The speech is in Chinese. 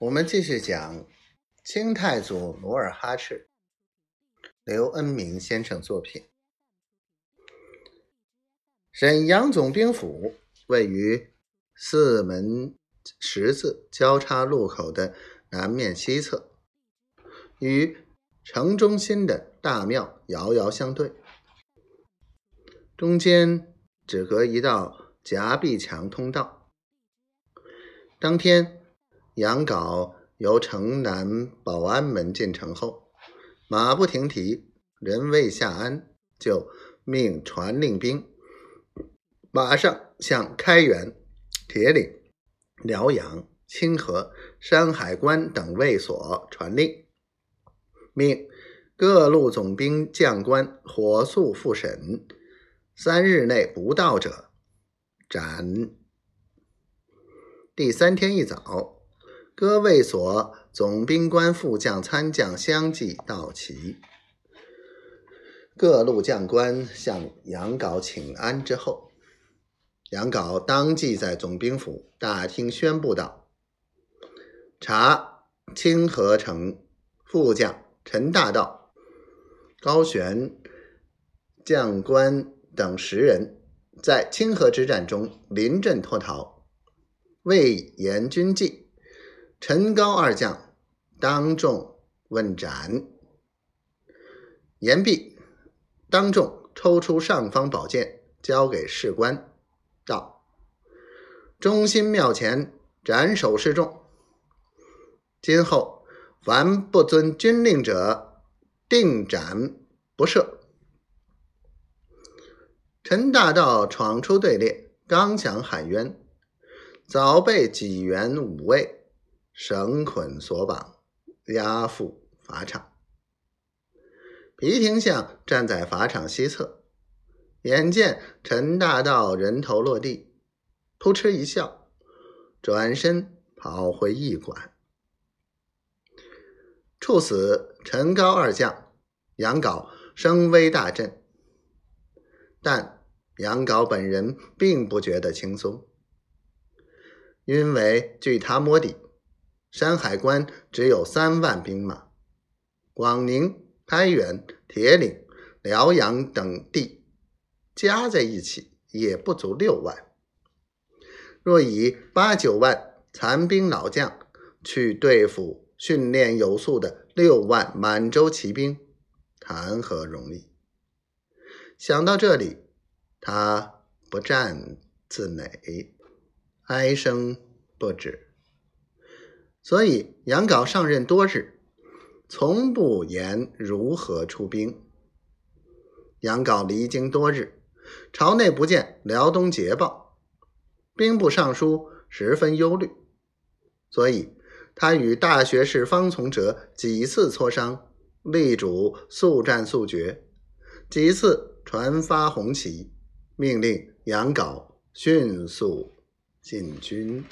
我们继续讲清太祖努尔哈赤，刘恩明先生作品。沈阳总兵府位于四门十字交叉路口的南面西侧，与城中心的大庙遥遥相对，中间只隔一道夹壁墙通道。当天。杨镐由城南保安门进城后，马不停蹄，人未下鞍，就命传令兵马上向开原、铁岭、辽阳、清河、山海关等卫所传令，命各路总兵将官火速复审，三日内不到者斩。第三天一早。各卫所总兵官副将参将相继到齐，各路将官向杨镐请安之后，杨镐当即在总兵府大厅宣布道：“查清河城副将陈大道、高玄将官等十人，在清河之战中临阵脱逃，未言军纪。”陈高二将当众问斩，言毕，当众抽出尚方宝剑交给士官，道：“中心庙前斩首示众，今后凡不遵军令者，定斩不赦。”陈大道闯出队列，刚想喊冤，早被几员武卫。绳捆索绑，押赴法场。皮廷相站在法场西侧，眼见陈大道人头落地，扑哧一笑，转身跑回驿馆。处死陈高二将，杨镐声威大振，但杨镐本人并不觉得轻松，因为据他摸底。山海关只有三万兵马，广宁、开原、铁岭、辽阳等地加在一起也不足六万。若以八九万残兵老将去对付训练有素的六万满洲骑兵，谈何容易？想到这里，他不战自馁，哀声不止。所以，杨镐上任多日，从不言如何出兵。杨镐离京多日，朝内不见辽东捷报，兵部尚书十分忧虑。所以，他与大学士方从哲几次磋商，力主速战速决，几次传发红旗，命令杨镐迅速进军。